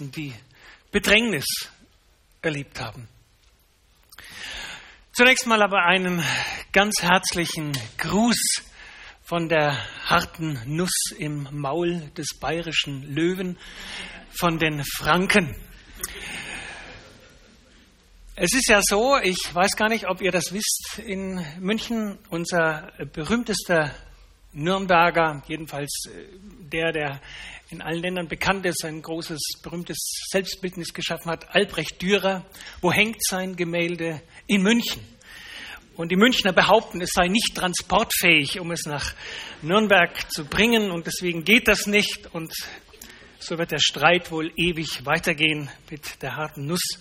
die Bedrängnis erlebt haben. Zunächst mal aber einen ganz herzlichen Gruß von der harten Nuss im Maul des bayerischen Löwen, von den Franken. Es ist ja so, ich weiß gar nicht, ob ihr das wisst, in München unser berühmtester Nürnberger, jedenfalls äh, der, der in allen Ländern bekannt ist, ein großes, berühmtes Selbstbildnis geschaffen hat, Albrecht Dürer. Wo hängt sein Gemälde? In München. Und die Münchner behaupten, es sei nicht transportfähig, um es nach Nürnberg zu bringen. Und deswegen geht das nicht. Und so wird der Streit wohl ewig weitergehen mit der harten Nuss.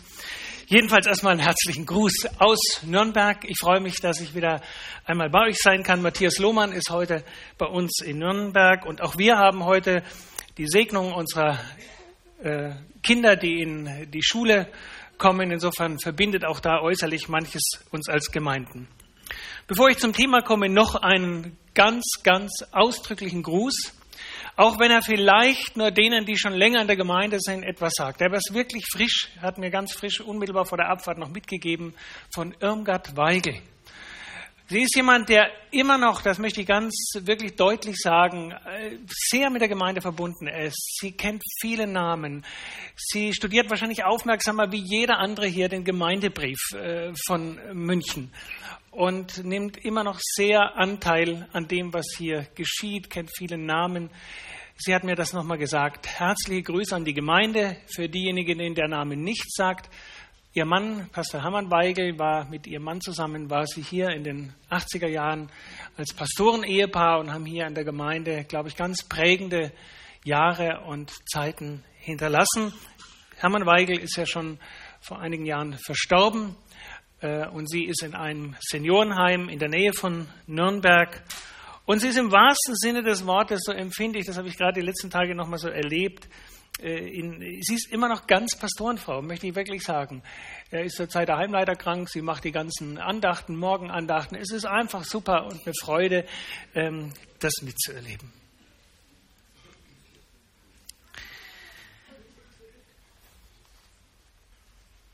Jedenfalls erstmal einen herzlichen Gruß aus Nürnberg. Ich freue mich, dass ich wieder einmal bei euch sein kann. Matthias Lohmann ist heute bei uns in Nürnberg und auch wir haben heute die Segnung unserer äh, Kinder, die in die Schule kommen. Insofern verbindet auch da äußerlich manches uns als Gemeinden. Bevor ich zum Thema komme, noch einen ganz, ganz ausdrücklichen Gruß. Auch wenn er vielleicht nur denen, die schon länger in der Gemeinde sind, etwas sagt. Er ist wirklich frisch, hat mir ganz frisch unmittelbar vor der Abfahrt noch mitgegeben von Irmgard Weigel. Sie ist jemand, der immer noch, das möchte ich ganz wirklich deutlich sagen, äh, sehr mit der Gemeinde verbunden ist. Sie kennt viele Namen. Sie studiert wahrscheinlich aufmerksamer wie jeder andere hier den Gemeindebrief äh, von München und nimmt immer noch sehr Anteil an dem, was hier geschieht, kennt viele Namen. Sie hat mir das nochmal gesagt. Herzliche Grüße an die Gemeinde. Für diejenigen, denen der Name nichts sagt, Ihr Mann, Pastor Hermann Weigel, war mit ihrem Mann zusammen, war sie hier in den 80er Jahren als Pastoren-Ehepaar und haben hier an der Gemeinde, glaube ich, ganz prägende Jahre und Zeiten hinterlassen. Hermann Weigel ist ja schon vor einigen Jahren verstorben und sie ist in einem Seniorenheim in der Nähe von Nürnberg. Und sie ist im wahrsten Sinne des Wortes, so empfinde ich, das habe ich gerade die letzten Tage nochmal so erlebt, äh, in, sie ist immer noch ganz Pastorenfrau, möchte ich wirklich sagen. Er ist zurzeit der Heimleiter krank, sie macht die ganzen Andachten, Morgenandachten. Es ist einfach super und eine Freude, ähm, das mitzuerleben.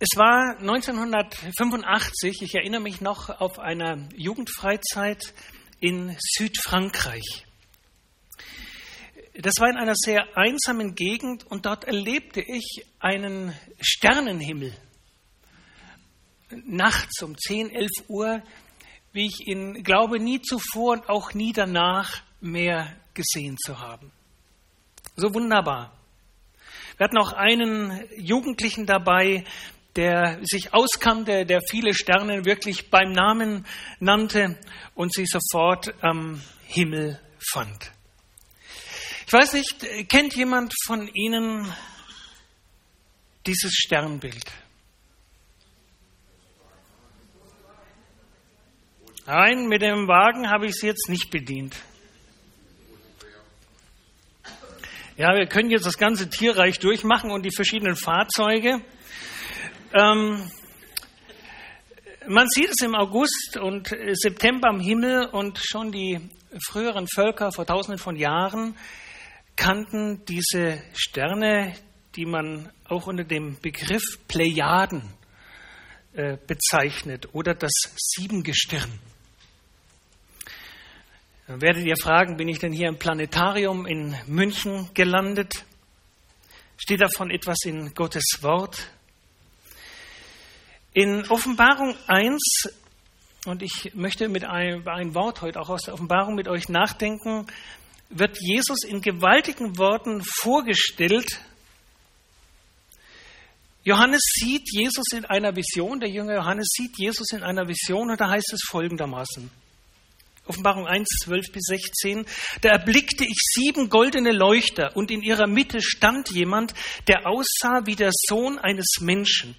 Es war 1985, ich erinnere mich noch, auf einer Jugendfreizeit in Südfrankreich. Das war in einer sehr einsamen Gegend und dort erlebte ich einen Sternenhimmel. Nachts um 10, 11 Uhr, wie ich ihn glaube nie zuvor und auch nie danach mehr gesehen zu haben. So wunderbar. Wir hatten auch einen Jugendlichen dabei, der sich auskannte, der viele Sterne wirklich beim Namen nannte und sie sofort am Himmel fand. Ich weiß nicht, kennt jemand von Ihnen dieses Sternbild? Nein, mit dem Wagen habe ich es jetzt nicht bedient. Ja, wir können jetzt das ganze Tierreich durchmachen und die verschiedenen Fahrzeuge. Ähm, man sieht es im August und September am Himmel und schon die früheren Völker vor tausenden von Jahren kannten diese Sterne, die man auch unter dem Begriff Plejaden äh, bezeichnet oder das Siebengestirn. Dann werdet ihr fragen, bin ich denn hier im Planetarium in München gelandet? Steht davon etwas in Gottes Wort? In Offenbarung 1, und ich möchte mit einem, ein Wort heute auch aus der Offenbarung mit euch nachdenken, wird Jesus in gewaltigen Worten vorgestellt. Johannes sieht Jesus in einer Vision, der Jünger Johannes sieht Jesus in einer Vision und da heißt es folgendermaßen. Offenbarung 1, 12 bis 16. Da erblickte ich sieben goldene Leuchter und in ihrer Mitte stand jemand, der aussah wie der Sohn eines Menschen.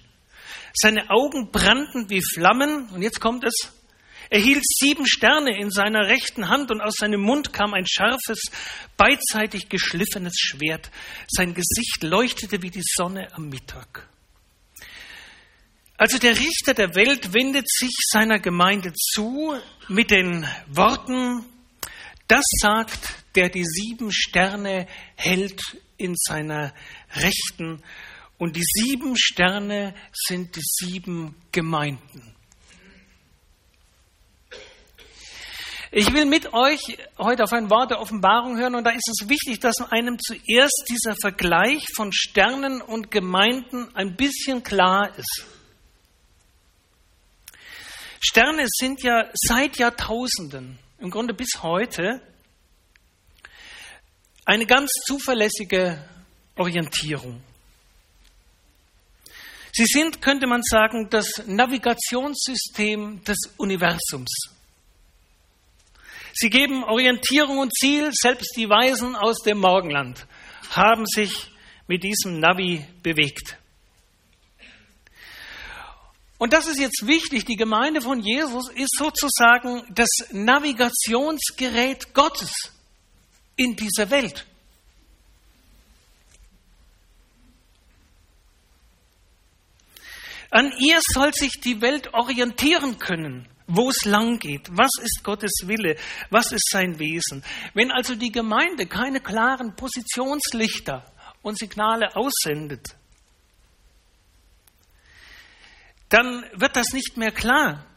Seine Augen brannten wie Flammen und jetzt kommt es. Er hielt sieben Sterne in seiner rechten Hand und aus seinem Mund kam ein scharfes, beidseitig geschliffenes Schwert. Sein Gesicht leuchtete wie die Sonne am Mittag. Also der Richter der Welt wendet sich seiner Gemeinde zu mit den Worten, das sagt, der die sieben Sterne hält in seiner rechten Und die sieben Sterne sind die sieben Gemeinden. Ich will mit euch heute auf ein Wort der Offenbarung hören und da ist es wichtig, dass einem zuerst dieser Vergleich von Sternen und Gemeinden ein bisschen klar ist. Sterne sind ja seit Jahrtausenden, im Grunde bis heute, eine ganz zuverlässige Orientierung. Sie sind, könnte man sagen, das Navigationssystem des Universums. Sie geben Orientierung und Ziel, selbst die Weisen aus dem Morgenland haben sich mit diesem Navi bewegt. Und das ist jetzt wichtig, die Gemeinde von Jesus ist sozusagen das Navigationsgerät Gottes in dieser Welt. An ihr soll sich die Welt orientieren können wo es lang geht, was ist Gottes Wille, was ist sein Wesen. Wenn also die Gemeinde keine klaren Positionslichter und Signale aussendet, dann wird das nicht mehr klar.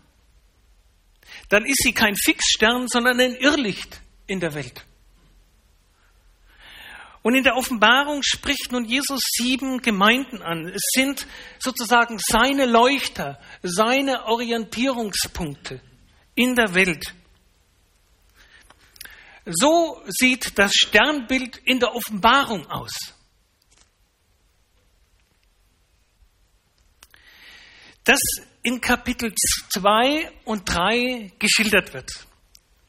Dann ist sie kein Fixstern, sondern ein Irrlicht in der Welt. Und in der Offenbarung spricht nun Jesus sieben Gemeinden an. Es sind sozusagen seine Leuchter, seine Orientierungspunkte in der Welt. So sieht das Sternbild in der Offenbarung aus. Das in Kapitel 2 und 3 geschildert wird.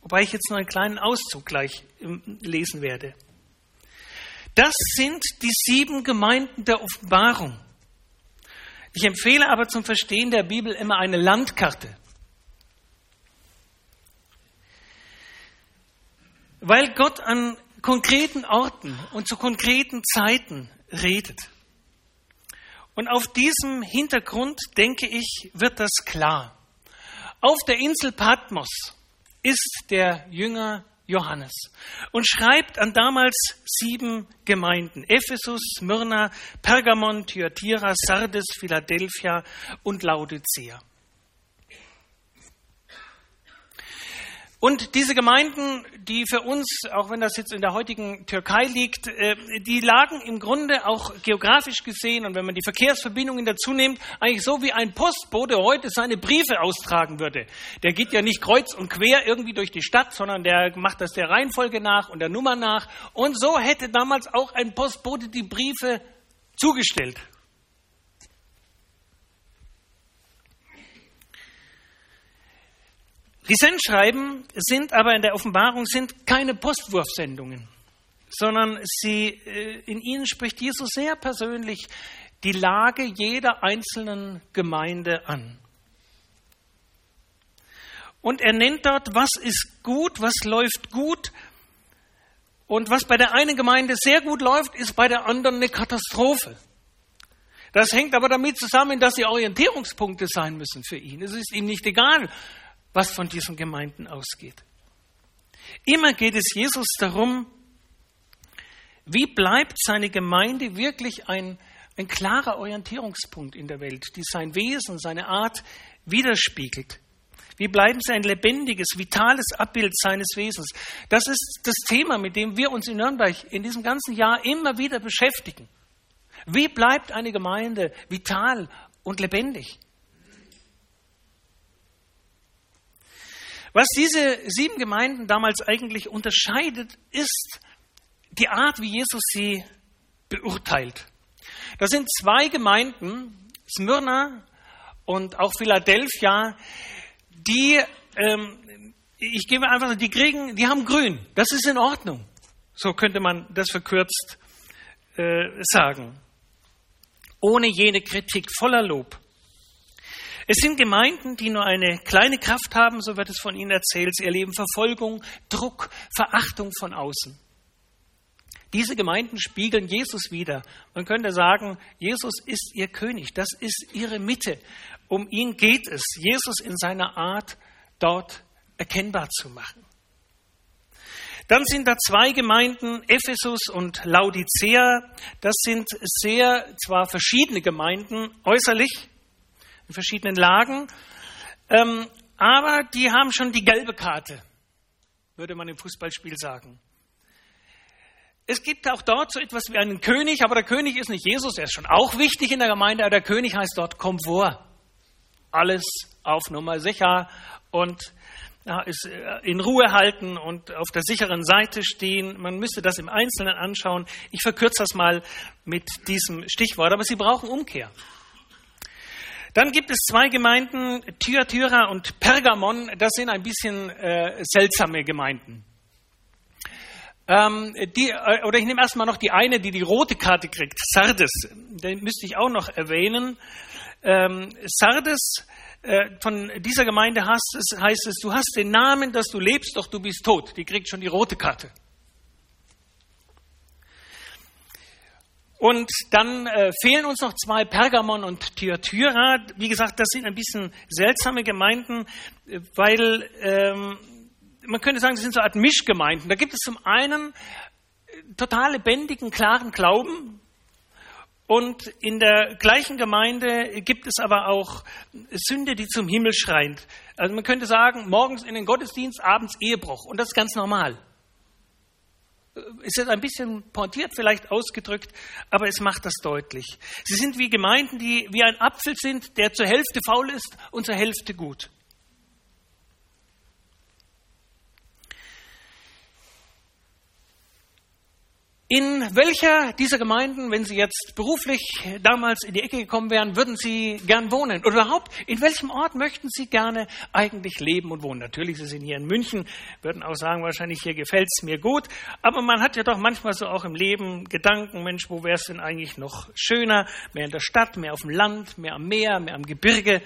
Wobei ich jetzt nur einen kleinen Auszug gleich ähm, lesen werde. Das sind die sieben Gemeinden der Offenbarung. Ich empfehle aber zum Verstehen der Bibel immer eine Landkarte. Weil Gott an konkreten Orten und zu konkreten Zeiten redet. Und auf diesem Hintergrund, denke ich, wird das klar. Auf der Insel Patmos ist der Jünger Johannes und schreibt an damals sieben Gemeinden: Ephesus, Smyrna, Pergamon, Thyatira, Sardes, Philadelphia und Laodicea. Und diese Gemeinden, die für uns, auch wenn das jetzt in der heutigen Türkei liegt, äh, die lagen im Grunde auch geografisch gesehen und wenn man die Verkehrsverbindungen dazu nimmt, eigentlich so wie ein Postbote heute seine Briefe austragen würde. Der geht ja nicht kreuz und quer irgendwie durch die Stadt, sondern der macht das der Reihenfolge nach und der Nummer nach. Und so hätte damals auch ein Postbote die Briefe zugestellt. Die Sendschreiben sind aber in der Offenbarung sind keine Postwurfsendungen, sondern sie, äh, in ihnen spricht Jesus sehr persönlich die Lage jeder einzelnen Gemeinde an. Und er nennt dort, was ist gut, was läuft gut. Und was bei der einen Gemeinde sehr gut läuft, ist bei der anderen eine Katastrophe. Das hängt aber damit zusammen, dass sie Orientierungspunkte sein müssen für ihn. Es ist ihm nicht egal, was von diesen Gemeinden ausgeht. Immer geht es Jesus darum, wie bleibt seine Gemeinde wirklich ein, ein klarer Orientierungspunkt in der Welt, die sein Wesen, seine Art widerspiegelt. Wie bleiben sie ein lebendiges, vitales Abbild seines Wesens? Das ist das Thema, mit dem wir uns in Nürnberg in diesem ganzen Jahr immer wieder beschäftigen. Wie bleibt eine Gemeinde vital und lebendig? Was diese sieben Gemeinden damals eigentlich unterscheidet, ist die Art, wie Jesus sie beurteilt. Das sind zwei Gemeinden, Smyrna und auch Philadelphia, die, ähm, ich gebe einfach, die kriegen, die haben grün. Das ist in Ordnung. So könnte man das verkürzt äh, sagen. Ohne jene Kritik, voller Lob. Es sind Gemeinden, die nur eine kleine Kraft haben, so wird es von ihnen erzählt. Sie erleben Verfolgung, Druck, Verachtung von außen. Diese Gemeinden spiegeln Jesus wider. Man könnte sagen, Jesus ist ihr König, das ist ihre Mitte. Um ihn geht es, Jesus in seiner Art dort erkennbar zu machen. Dann sind da zwei Gemeinden, Ephesus und Laodicea. Das sind sehr zwar verschiedene Gemeinden äußerlich, in verschiedenen Lagen, ähm, aber die haben schon die gelbe Karte, würde man im Fußballspiel sagen. Es gibt auch dort so etwas wie einen König, aber der König ist nicht Jesus, er ist schon auch wichtig in der Gemeinde, aber der König heißt dort Komfort. Alles auf Nummer sicher und ja, ist äh, in Ruhe halten und auf der sicheren Seite stehen. Man müsste das im Einzelnen anschauen. Ich verkürze das mal mit diesem Stichwort, aber Sie brauchen Umkehr. Dann gibt es zwei Gemeinden, Thyatira und Pergamon. Das sind ein bisschen äh, seltsame Gemeinden. Ähm, die, äh, oder ich nehme erstmal noch die eine, die die rote Karte kriegt, Sardes. Den müsste ich auch noch erwähnen. Ähm, Sardes, äh, von dieser Gemeinde heißt es, heißt es, du hast den Namen, dass du lebst, doch du bist tot. Die kriegt schon die rote Karte. Und dann äh, fehlen uns noch zwei, Pergamon und Thyatira. Wie gesagt, das sind ein bisschen seltsame Gemeinden, äh, weil ähm, man könnte sagen, das sind so eine Art Mischgemeinden. Da gibt es zum einen äh, total lebendigen, klaren Glauben. Und in der gleichen Gemeinde gibt es aber auch Sünde, die zum Himmel schreient. Also man könnte sagen, morgens in den Gottesdienst, abends Ehebruch. Und das ist ganz normal ist jetzt ein bisschen pointiert vielleicht ausgedrückt, aber es macht das deutlich. Sie sind wie Gemeinden, die wie ein Apfel sind, der zur Hälfte faul ist und zur Hälfte gut. In welcher dieser Gemeinden, wenn Sie jetzt beruflich damals in die Ecke gekommen wären, würden Sie gern wohnen? Oder überhaupt, in welchem Ort möchten Sie gerne eigentlich leben und wohnen? Natürlich, Sie sind hier in München, würden auch sagen, wahrscheinlich hier gefällt es mir gut. Aber man hat ja doch manchmal so auch im Leben Gedanken, Mensch, wo wäre es denn eigentlich noch schöner? Mehr in der Stadt, mehr auf dem Land, mehr am Meer, mehr am Gebirge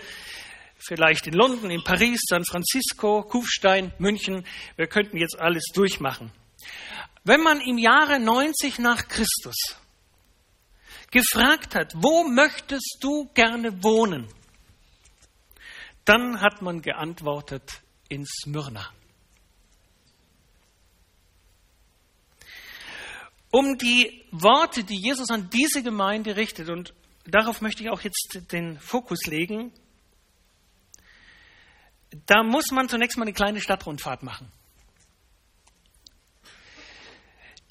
vielleicht in London, in Paris, San Francisco, Kufstein, München. Wir könnten jetzt alles durchmachen. Wenn man im Jahre 90 nach Christus gefragt hat, wo möchtest du gerne wohnen, dann hat man geantwortet in Smyrna. Um die Worte, die Jesus an diese Gemeinde richtet, und darauf möchte ich auch jetzt den Fokus legen, da muss man zunächst mal eine kleine Stadtrundfahrt machen.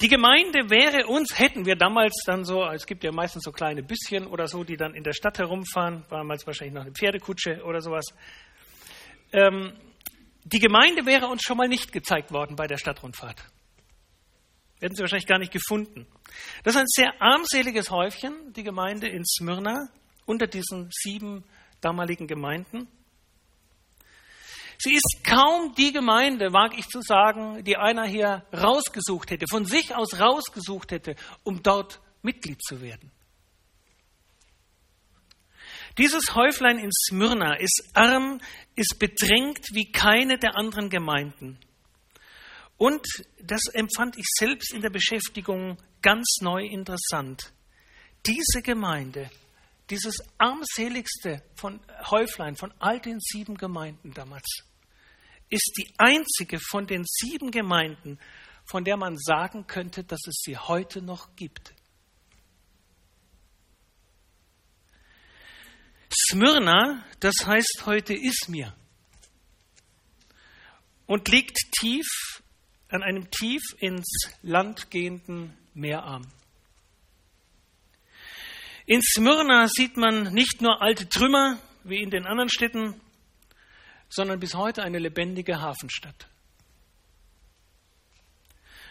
Die Gemeinde wäre uns, hätten wir damals dann so, es gibt ja meistens so kleine Büsschen oder so, die dann in der Stadt herumfahren, damals wahrscheinlich noch eine Pferdekutsche oder sowas. Ähm, die Gemeinde wäre uns schon mal nicht gezeigt worden bei der Stadtrundfahrt. Hätten sie wahrscheinlich gar nicht gefunden. Das ist ein sehr armseliges Häufchen, die Gemeinde in Smyrna, unter diesen sieben damaligen Gemeinden. Sie ist kaum die Gemeinde, wage ich zu sagen, die einer hier rausgesucht hätte, von sich aus rausgesucht hätte, um dort Mitglied zu werden. Dieses Häuflein in Smyrna ist arm, ist bedrängt wie keine der anderen Gemeinden. Und das empfand ich selbst in der Beschäftigung ganz neu interessant. Diese Gemeinde, dieses armseligste von Häuflein, von all den sieben Gemeinden damals, ist die einzige von den sieben Gemeinden, von der man sagen könnte, dass es sie heute noch gibt. Smyrna, das heißt heute Ismir und liegt tief an einem tief ins Land gehenden Meerarm. In Smyrna sieht man nicht nur alte Trümmer wie in den anderen Städten, sondern bis heute eine lebendige Hafenstadt.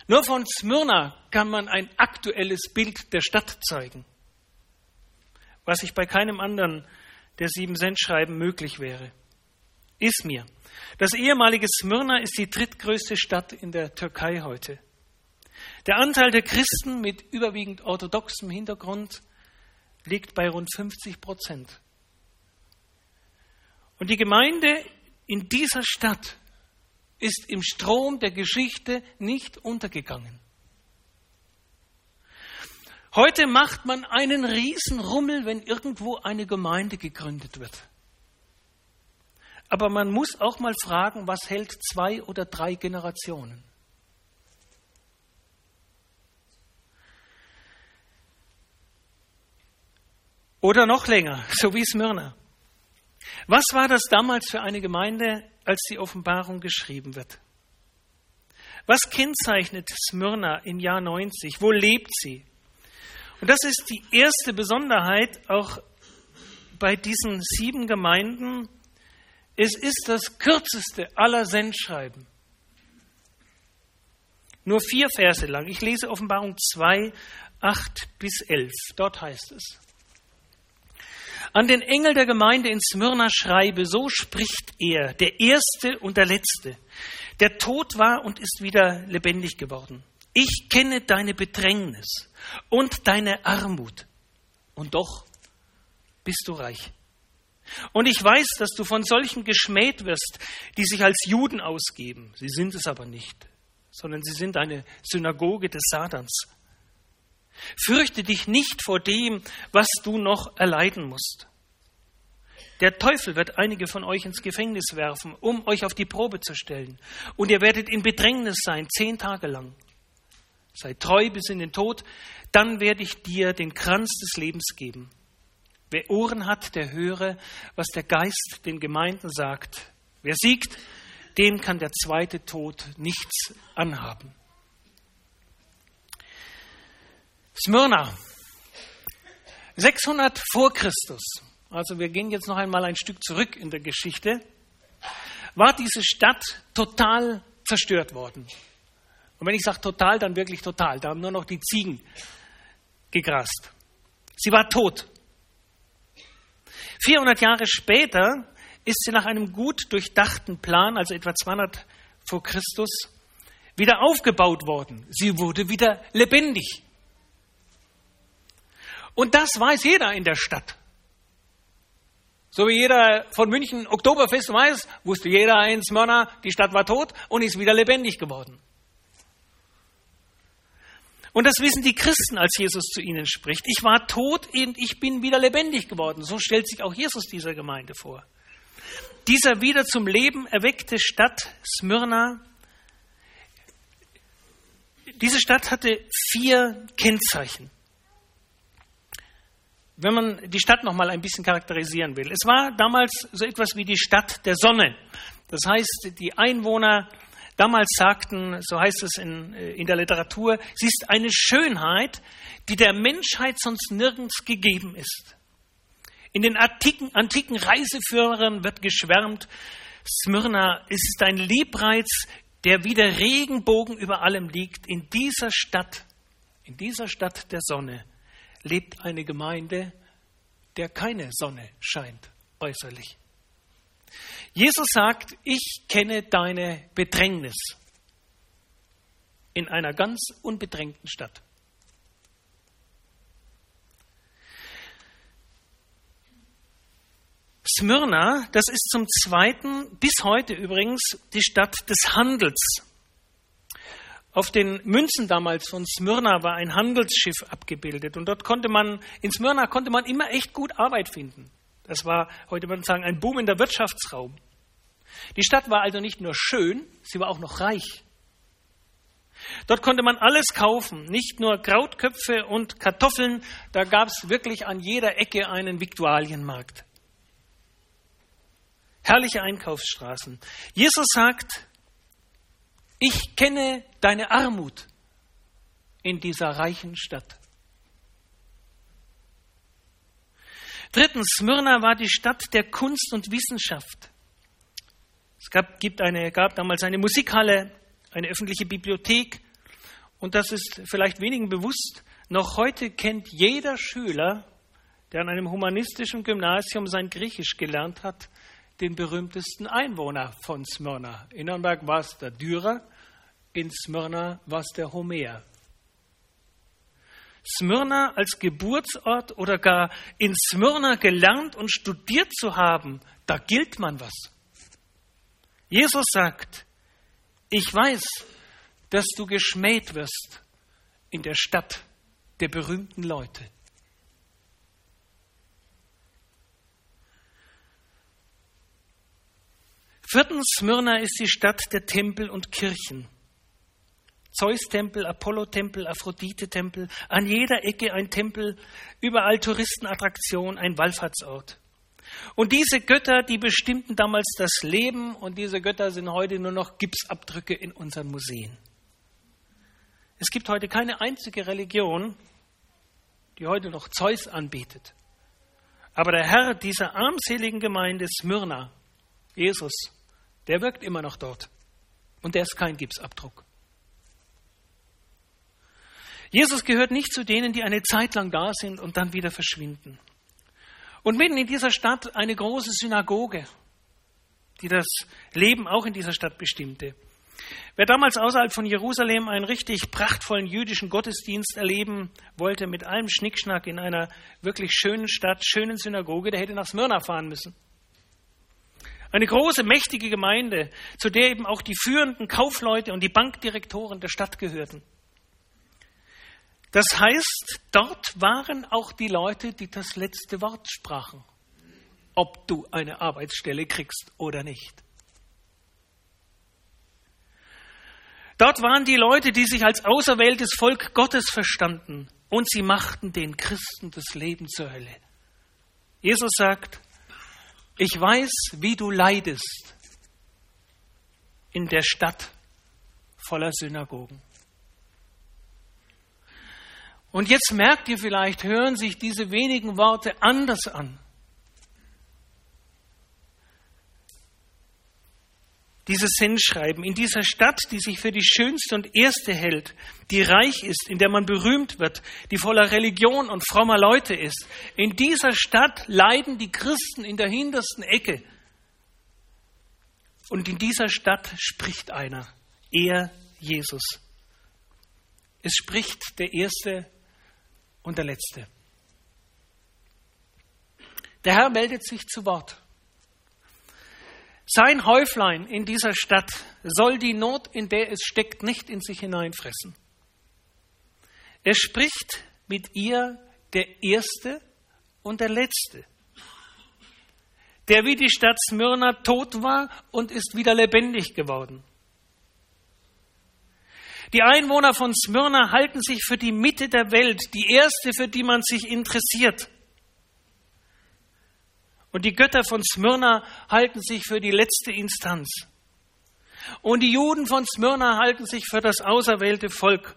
Nur von Smyrna kann man ein aktuelles Bild der Stadt zeigen, was sich bei keinem anderen der sieben Sendschreiben möglich wäre. Izmir. Das ehemalige Smyrna ist die drittgrößte Stadt in der Türkei heute. Der Anteil der Christen mit überwiegend orthodoxem Hintergrund liegt bei rund 50 Prozent. Und die Gemeinde in dieser Stadt ist im Strom der Geschichte nicht untergegangen. Heute macht man einen Riesenrummel, wenn irgendwo eine Gemeinde gegründet wird. Aber man muss auch mal fragen, was hält zwei oder drei Generationen? Oder noch länger, so wie Smyrna. Was war das damals für eine Gemeinde, als die Offenbarung geschrieben wird? Was kennzeichnet Smyrna im Jahr 90? Wo lebt sie? Und das ist die erste Besonderheit auch bei diesen sieben Gemeinden. Es ist das kürzeste aller Sendschreiben. Nur vier Verse lang. Ich lese Offenbarung 2, 8 bis 11. Dort heißt es. An den Engel der Gemeinde in Smyrna schreibe, so spricht er, der Erste und der Letzte, der tot war und ist wieder lebendig geworden. Ich kenne deine Bedrängnis und deine Armut. Und doch bist du reich. Und ich weiß, dass du von solchen geschmäht wirst, die sich als Juden ausgeben. Sie sind es aber nicht, sondern sie sind eine Synagoge des Satans. Fürchte dich nicht vor dem, was du noch erleiden musst. Der Teufel wird einige von euch ins Gefängnis werfen, um euch auf die Probe zu stellen. Und ihr werdet in Bedrängnis sein, zehn Tage lang. Sei treu bis in den Tod, dann werde ich dir den Kranz des Lebens geben. Wer Ohren hat, der höre, was der Geist den Gemeinden sagt. Wer siegt, dem kann der zweite Tod nichts anhaben. Smyrna, 600 vor Christus, also wir gehen jetzt noch einmal ein Stück zurück in der Geschichte, war diese Stadt total zerstört worden. Und wenn ich sage total, dann wirklich total. Da haben nur noch die Ziegen gegrast. Sie war tot. 400 Jahre später ist sie nach einem gut durchdachten Plan, also etwa 200 vor Christus, wieder aufgebaut worden. Sie wurde wieder lebendig. Und das weiß jeder in der Stadt. So wie jeder von München Oktoberfest weiß, wusste jeder in Smyrna, die Stadt war tot und ist wieder lebendig geworden. Und das wissen die Christen, als Jesus zu ihnen spricht. Ich war tot und ich bin wieder lebendig geworden. So stellt sich auch Jesus dieser Gemeinde vor. Dieser wieder zum Leben erweckte Stadt Smyrna, diese Stadt hatte vier Kennzeichen wenn man die Stadt noch mal ein bisschen charakterisieren will. Es war damals so etwas wie die Stadt der Sonne. Das heißt, die Einwohner damals sagten, so heißt es in, äh, in der Literatur, sie ist eine Schönheit, die der Menschheit sonst nirgends gegeben ist. In den antiken, antiken Reiseführern wird geschwärmt, Smyrna ist ein Liebreiz, der wie der Regenbogen über allem liegt. In dieser Stadt, in dieser Stadt der Sonne lebt eine Gemeinde, der keine Sonne scheint äußerlich. Jesus sagt, ich kenne deine Bedrängnis in einer ganz unbedrängten Stadt. Smyrna, das ist zum Zweiten, bis heute übrigens, die Stadt des Handels. Auf den Münzen damals von Smyrna war ein Handelsschiff abgebildet und dort konnte man, in Smyrna konnte man immer echt gut Arbeit finden. Das war, heute würde man sagen, ein boomender Wirtschaftsraum. Die Stadt war also nicht nur schön, sie war auch noch reich. Dort konnte man alles kaufen, nicht nur Krautköpfe und Kartoffeln, da gab es wirklich an jeder Ecke einen Viktualienmarkt. Herrliche Einkaufsstraßen. Jesus sagt, ich kenne deine Armut in dieser reichen Stadt. Drittens, Smyrna war die Stadt der Kunst und Wissenschaft. Es gab, gibt eine, gab damals eine Musikhalle, eine öffentliche Bibliothek und das ist vielleicht wenigen bewusst, noch heute kennt jeder Schüler, der an einem humanistischen Gymnasium sein Griechisch gelernt hat, den berühmtesten Einwohner von Smyrna. In Nürnberg war es der Dürer, in Smyrna war es der Homer. Smyrna als Geburtsort oder gar in Smyrna gelernt und studiert zu haben, da gilt man was. Jesus sagt, ich weiß, dass du geschmäht wirst in der Stadt der berühmten Leute. Viertens, Smyrna ist die Stadt der Tempel und Kirchen. Zeus-Tempel, Apollo-Tempel, Aphrodite-Tempel, an jeder Ecke ein Tempel, überall Touristenattraktion, ein Wallfahrtsort. Und diese Götter, die bestimmten damals das Leben und diese Götter sind heute nur noch Gipsabdrücke in unseren Museen. Es gibt heute keine einzige Religion, die heute noch Zeus anbetet. Aber der Herr dieser armseligen Gemeinde Smyrna, Jesus, der wirkt immer noch dort. Und der ist kein Gipsabdruck. Jesus gehört nicht zu denen, die eine Zeit lang da sind und dann wieder verschwinden. Und mitten in dieser Stadt eine große Synagoge, die das Leben auch in dieser Stadt bestimmte. Wer damals außerhalb von Jerusalem einen richtig prachtvollen jüdischen Gottesdienst erleben wollte, mit allem Schnickschnack in einer wirklich schönen Stadt, schönen Synagoge, der hätte nach Smyrna fahren müssen. Eine große, mächtige Gemeinde, zu der eben auch die führenden Kaufleute und die Bankdirektoren der Stadt gehörten. Das heißt, dort waren auch die Leute, die das letzte Wort sprachen, ob du eine Arbeitsstelle kriegst oder nicht. Dort waren die Leute, die sich als auserwähltes Volk Gottes verstanden und sie machten den Christen das Leben zur Hölle. Jesus sagt, ich weiß, wie du leidest in der Stadt voller Synagogen. Und jetzt merkt ihr vielleicht, hören sich diese wenigen Worte anders an. Dieses Sendschreiben in dieser Stadt, die sich für die schönste und erste hält, die reich ist, in der man berühmt wird, die voller Religion und frommer Leute ist. In dieser Stadt leiden die Christen in der hintersten Ecke. Und in dieser Stadt spricht einer, er Jesus. Es spricht der Erste und der letzte. Der Herr meldet sich zu Wort. Sein Häuflein in dieser Stadt soll die Not, in der es steckt, nicht in sich hineinfressen. Er spricht mit ihr der Erste und der Letzte, der wie die Stadt Smyrna tot war und ist wieder lebendig geworden. Die Einwohner von Smyrna halten sich für die Mitte der Welt, die erste, für die man sich interessiert. Und die Götter von Smyrna halten sich für die letzte Instanz. Und die Juden von Smyrna halten sich für das auserwählte Volk,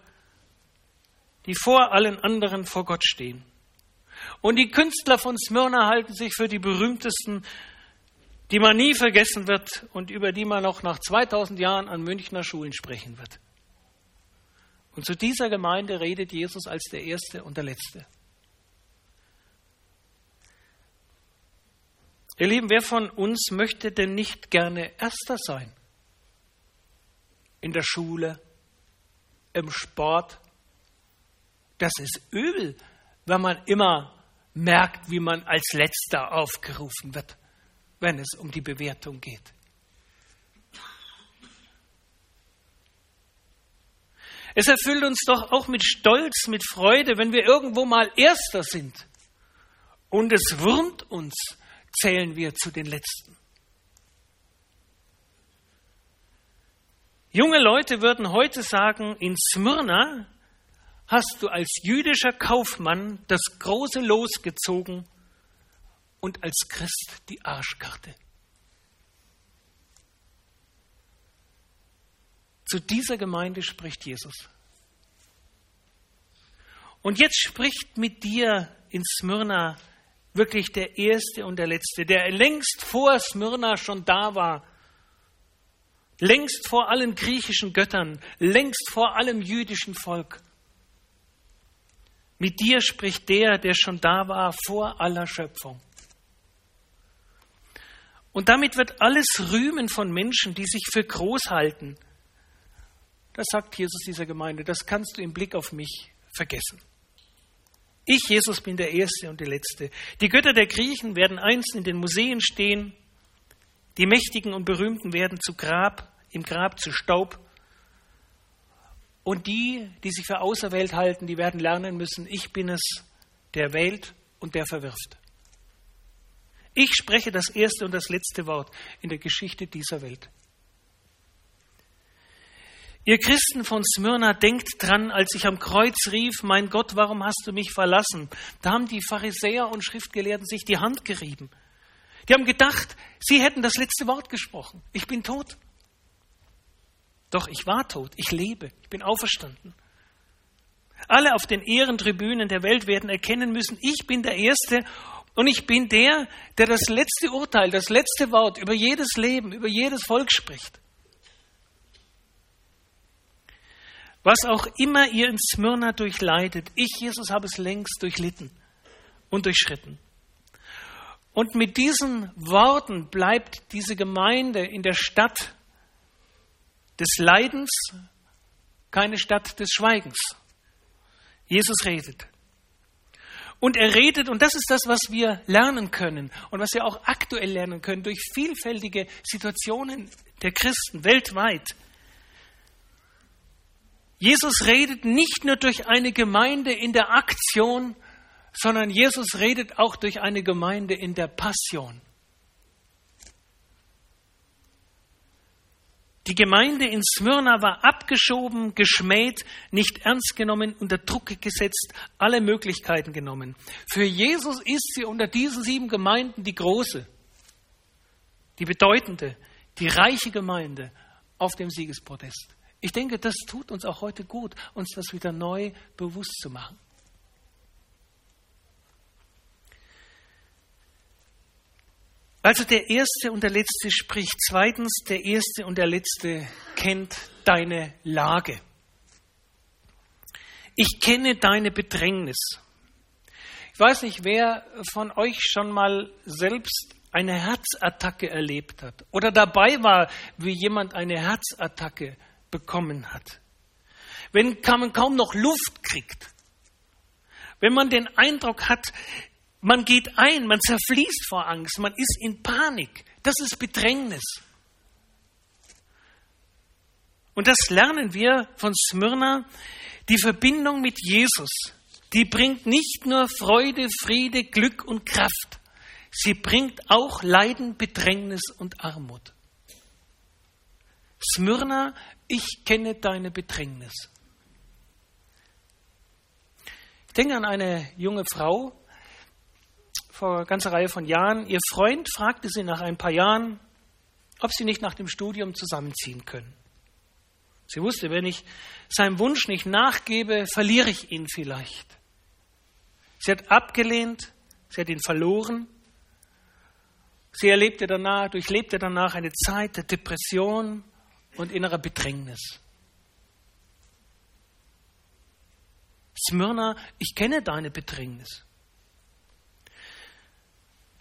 die vor allen anderen vor Gott stehen. Und die Künstler von Smyrna halten sich für die berühmtesten, die man nie vergessen wird und über die man noch nach 2000 Jahren an Münchner Schulen sprechen wird. Und zu dieser Gemeinde redet Jesus als der Erste und der Letzte. Ihr Lieben, wer von uns möchte denn nicht gerne Erster sein? In der Schule, im Sport. Das ist übel, wenn man immer merkt, wie man als Letzter aufgerufen wird, wenn es um die Bewertung geht. Es erfüllt uns doch auch mit Stolz, mit Freude, wenn wir irgendwo mal Erster sind. Und es wurmt uns, zählen wir zu den Letzten. Junge Leute würden heute sagen, in Smyrna hast du als jüdischer Kaufmann das große Los gezogen und als Christ die Arschkarte. Zu dieser Gemeinde spricht Jesus. Und jetzt spricht mit dir in Smyrna wirklich der Erste und der Letzte, der längst vor Smyrna schon da war, längst vor allen griechischen Göttern, längst vor allem jüdischen Volk. Mit dir spricht der, der schon da war vor aller Schöpfung. Und damit wird alles Rühmen von Menschen, die sich für groß halten, das sagt Jesus dieser Gemeinde, das kannst du im Blick auf mich vergessen. Ich, Jesus, bin der Erste und der Letzte. Die Götter der Griechen werden einst in den Museen stehen. Die Mächtigen und Berühmten werden zu Grab, im Grab zu Staub. Und die, die sich für auserwählt halten, die werden lernen müssen, ich bin es, der wählt und der verwirft. Ich spreche das erste und das letzte Wort in der Geschichte dieser Welt. Ihr Christen von Smyrna, denkt dran, als ich am Kreuz rief, mein Gott, warum hast du mich verlassen? Da haben die Pharisäer und Schriftgelehrten sich die Hand gerieben. Die haben gedacht, sie hätten das letzte Wort gesprochen. Ich bin tot. Doch ich war tot, ich lebe, ich bin auferstanden. Alle auf den Ehrentribünen der Welt werden erkennen müssen, ich bin der Erste und ich bin der, der das letzte Urteil, das letzte Wort über jedes Leben, über jedes Volk spricht. Was auch immer ihr in Smyrna durchleidet, ich, Jesus, habe es längst durchlitten und durchschritten. Und mit diesen Worten bleibt diese Gemeinde in der Stadt des Leidens keine Stadt des Schweigens. Jesus redet. Und er redet, und das ist das, was wir lernen können und was wir auch aktuell lernen können durch vielfältige Situationen der Christen weltweit. Jesus redet nicht nur durch eine Gemeinde in der Aktion, sondern Jesus redet auch durch eine Gemeinde in der Passion. Die Gemeinde in Smyrna war abgeschoben, geschmäht, nicht ernst genommen, unter Druck gesetzt, alle Möglichkeiten genommen. Für Jesus ist sie unter diesen sieben Gemeinden die große, die bedeutende, die reiche Gemeinde auf dem Siegespodest. Ich denke, das tut uns auch heute gut, uns das wieder neu bewusst zu machen. Also der Erste und der Letzte spricht. Zweitens, der Erste und der Letzte kennt deine Lage. Ich kenne deine Bedrängnis. Ich weiß nicht, wer von euch schon mal selbst eine Herzattacke erlebt hat oder dabei war, wie jemand eine Herzattacke bekommen hat. Wenn man kaum noch Luft kriegt. Wenn man den Eindruck hat, man geht ein, man zerfließt vor Angst, man ist in Panik. Das ist Bedrängnis. Und das lernen wir von Smyrna. Die Verbindung mit Jesus, die bringt nicht nur Freude, Friede, Glück und Kraft. Sie bringt auch Leiden, Bedrängnis und Armut. Smyrna, ich kenne deine Bedrängnis. Ich denke an eine junge Frau, vor einer ganzen Reihe von Jahren. Ihr Freund fragte sie nach ein paar Jahren, ob sie nicht nach dem Studium zusammenziehen können. Sie wusste, wenn ich seinem Wunsch nicht nachgebe, verliere ich ihn vielleicht. Sie hat abgelehnt, sie hat ihn verloren. Sie erlebte danach, durchlebte danach eine Zeit der Depression und innerer Bedrängnis. Smyrna, ich kenne deine Bedrängnis.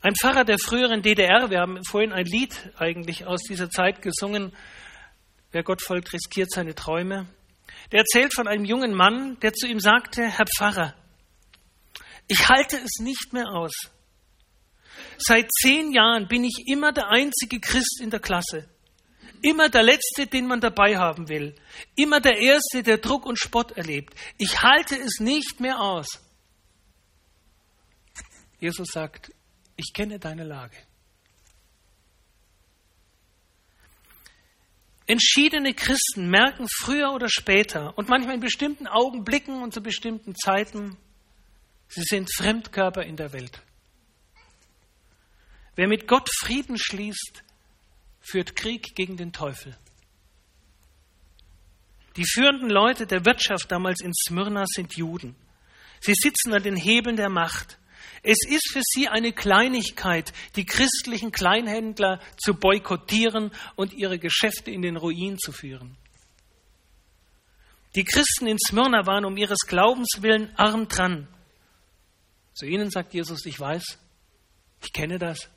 Ein Pfarrer der früheren DDR, wir haben vorhin ein Lied eigentlich aus dieser Zeit gesungen, Wer Gott folgt, riskiert seine Träume. Der erzählt von einem jungen Mann, der zu ihm sagte, Herr Pfarrer, ich halte es nicht mehr aus. Seit zehn Jahren bin ich immer der einzige Christ in der Klasse. Immer der Letzte, den man dabei haben will. Immer der Erste, der Druck und Spott erlebt. Ich halte es nicht mehr aus. Jesus sagt, ich kenne deine Lage. Entschiedene Christen merken früher oder später und manchmal in bestimmten Augenblicken und zu bestimmten Zeiten, sie sind Fremdkörper in der Welt. Wer mit Gott Frieden schließt, führt Krieg gegen den Teufel. Die führenden Leute der Wirtschaft damals in Smyrna sind Juden. Sie sitzen an den Hebeln der Macht. Es ist für sie eine Kleinigkeit, die christlichen Kleinhändler zu boykottieren und ihre Geschäfte in den Ruin zu führen. Die Christen in Smyrna waren um ihres Glaubens willen arm dran. Zu ihnen sagt Jesus, ich weiß, ich kenne das.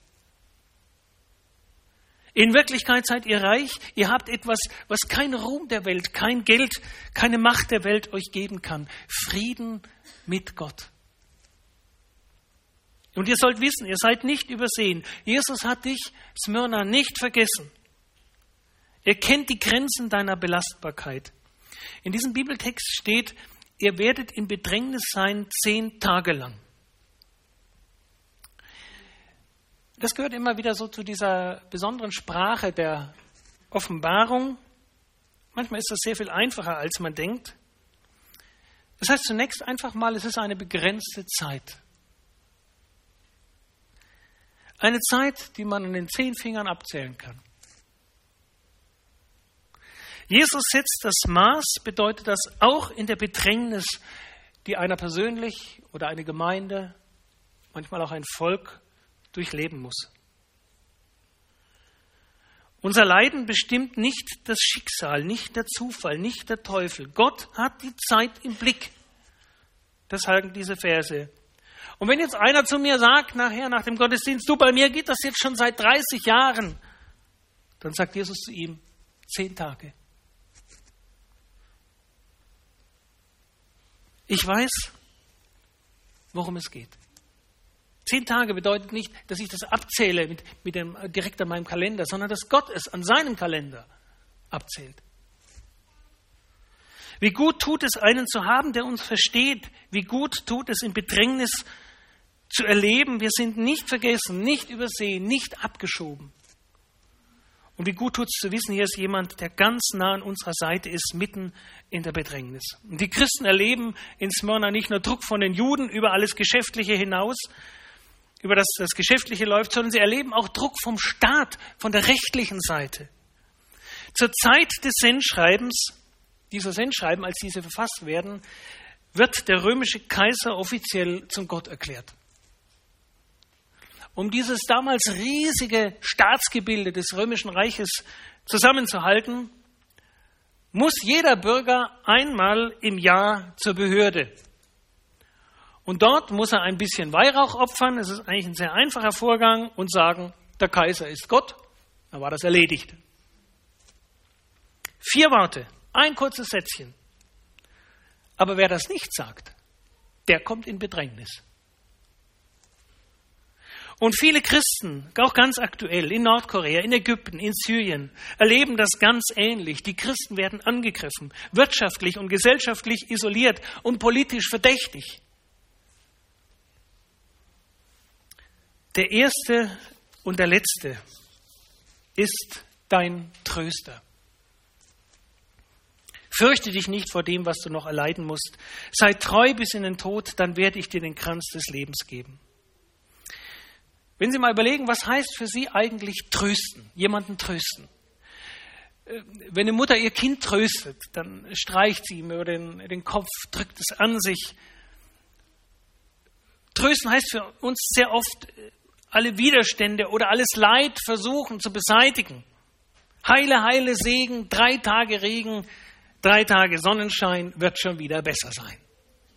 In Wirklichkeit seid ihr reich, ihr habt etwas, was kein Ruhm der Welt, kein Geld, keine Macht der Welt euch geben kann. Frieden mit Gott. Und ihr sollt wissen, ihr seid nicht übersehen. Jesus hat dich, Smyrna, nicht vergessen. Er kennt die Grenzen deiner Belastbarkeit. In diesem Bibeltext steht, ihr werdet in Bedrängnis sein zehn Tage lang. Das gehört immer wieder so zu dieser besonderen Sprache der Offenbarung. Manchmal ist das sehr viel einfacher, als man denkt. Das heißt zunächst einfach mal, es ist eine begrenzte Zeit. Eine Zeit, die man an den zehn Fingern abzählen kann. Jesus setzt das Maß, bedeutet das auch in der Bedrängnis, die einer persönlich oder eine Gemeinde, manchmal auch ein Volk durchleben muss. Unser Leiden bestimmt nicht das Schicksal, nicht der Zufall, nicht der Teufel. Gott hat die Zeit im Blick. Das sagen diese Verse. Und wenn jetzt einer zu mir sagt, nachher nach dem Gottesdienst, du, bei mir geht das jetzt schon seit 30 Jahren, dann sagt Jesus zu ihm, zehn Tage. Ich weiß, worum es geht. Zehn Tage bedeutet nicht, dass ich das abzähle mit, mit dem, direkt an meinem Kalender, sondern dass Gott es an seinem Kalender abzählt. Wie gut tut es, einen zu haben, der uns versteht. Wie gut tut es, in Bedrängnis zu erleben. Wir sind nicht vergessen, nicht übersehen, nicht abgeschoben. Und wie gut tut es zu wissen, hier ist jemand, der ganz nah an unserer Seite ist, mitten in der Bedrängnis. Und die Christen erleben in Smyrna nicht nur Druck von den Juden über alles Geschäftliche hinaus, über das das Geschäftliche läuft, sondern sie erleben auch Druck vom Staat, von der rechtlichen Seite. Zur Zeit des Sendschreibens, dieser Sendschreiben, als diese verfasst werden, wird der römische Kaiser offiziell zum Gott erklärt um dieses damals riesige Staatsgebilde des Römischen Reiches zusammenzuhalten, muss jeder Bürger einmal im Jahr zur Behörde. Und dort muss er ein bisschen Weihrauch opfern, es ist eigentlich ein sehr einfacher Vorgang, und sagen, der Kaiser ist Gott, dann war das erledigt. Vier Worte, ein kurzes Sätzchen. Aber wer das nicht sagt, der kommt in Bedrängnis. Und viele Christen, auch ganz aktuell in Nordkorea, in Ägypten, in Syrien, erleben das ganz ähnlich. Die Christen werden angegriffen, wirtschaftlich und gesellschaftlich isoliert und politisch verdächtig. Der erste und der letzte ist dein Tröster. Fürchte dich nicht vor dem, was du noch erleiden musst. Sei treu bis in den Tod, dann werde ich dir den Kranz des Lebens geben. Wenn Sie mal überlegen, was heißt für Sie eigentlich trösten, jemanden trösten? Äh, wenn eine Mutter ihr Kind tröstet, dann streicht sie ihm über den, den Kopf, drückt es an sich. Trösten heißt für uns sehr oft, äh, alle Widerstände oder alles Leid versuchen zu beseitigen. Heile, heile Segen, drei Tage Regen, drei Tage Sonnenschein wird schon wieder besser sein.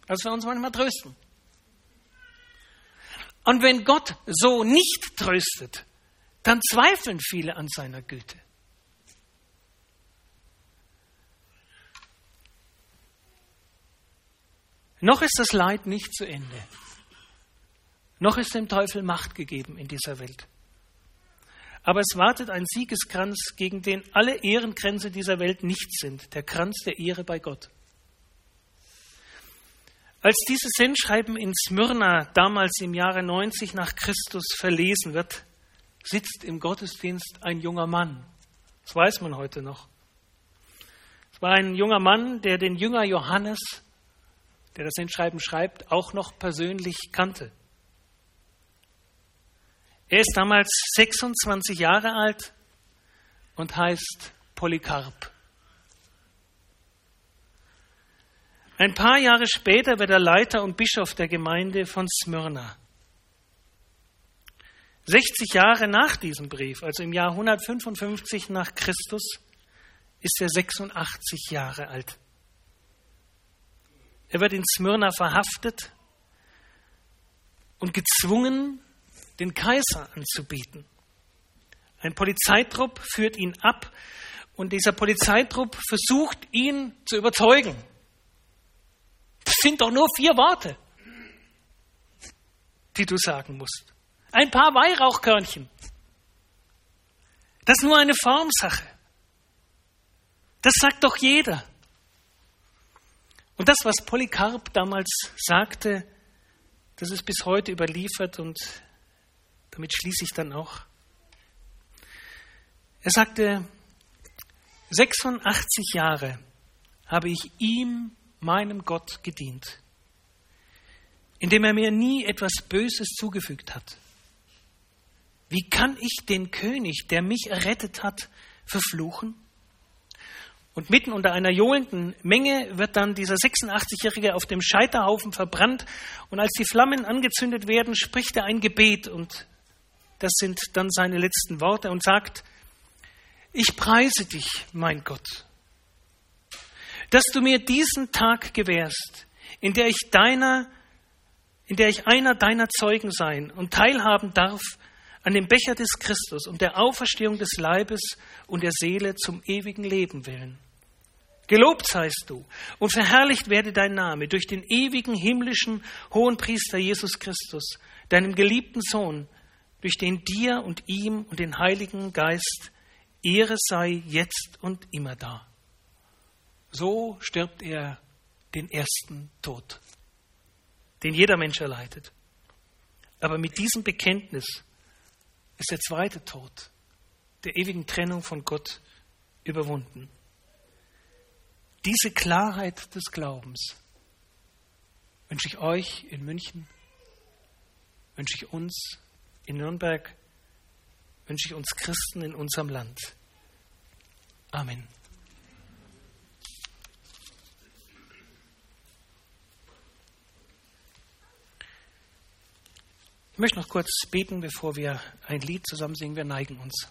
Das wir uns manchmal trösten. Und wenn Gott so nicht tröstet, dann zweifeln viele an seiner Güte. Noch ist das Leid nicht zu Ende. Noch ist dem Teufel Macht gegeben in dieser Welt. Aber es wartet ein Siegeskranz, gegen den alle Ehrengrenze dieser Welt nichts sind, der Kranz der Ehre bei Gott. Als dieses Sendschreiben in Smyrna damals im Jahre 90 nach Christus verlesen wird, sitzt im Gottesdienst ein junger Mann. Das weiß man heute noch. Es war ein junger Mann, der den Jünger Johannes, der das Sendschreiben schreibt, auch noch persönlich kannte. Er ist damals 26 Jahre alt und heißt Polycarp. Ein paar Jahre später wird er Leiter und Bischof der Gemeinde von Smyrna. 60 Jahre nach diesem Brief, also im Jahr 155 nach Christus, ist er 86 Jahre alt. Er wird in Smyrna verhaftet und gezwungen, den Kaiser anzubieten. Ein Polizeitrupp führt ihn ab und dieser Polizeitrupp versucht, ihn zu überzeugen. Das sind doch nur vier Worte, die du sagen musst. Ein paar Weihrauchkörnchen. Das ist nur eine Formsache. Das sagt doch jeder. Und das, was Polycarp damals sagte, das ist bis heute überliefert und damit schließe ich dann auch. Er sagte, 86 Jahre habe ich ihm, meinem Gott, gedient, indem er mir nie etwas Böses zugefügt hat. Wie kann ich den König, der mich errettet hat, verfluchen? Und mitten unter einer johlenden Menge wird dann dieser 86-Jährige auf dem Scheiterhaufen verbrannt. Und als die Flammen angezündet werden, spricht er ein Gebet. Und das sind dann seine letzten Worte und sagt, ich preise dich, mein Gott, dass du mir diesen Tag gewährst, in der ich deiner, in der ich einer deiner Zeugen sein und teilhaben darf an dem Becher des Christus und der Auferstehung des Leibes und der Seele zum ewigen Leben willen. Gelobt seist du und verherrlicht werde dein Name durch den ewigen himmlischen Hohenpriester Jesus Christus, deinem geliebten Sohn, durch den dir und ihm und den Heiligen Geist Ehre sei jetzt und immer da. So stirbt er den ersten Tod, den jeder Mensch erleidet. Aber mit diesem Bekenntnis ist der zweite Tod, der ewigen Trennung von Gott, überwunden. Diese Klarheit des Glaubens wünsche ich euch in München, wünsche ich uns in Nürnberg, wünsche ich uns Christen in unserem Land. Amen. Ich möchte noch kurz beten, bevor wir ein Lied zusammen singen. Wir neigen uns.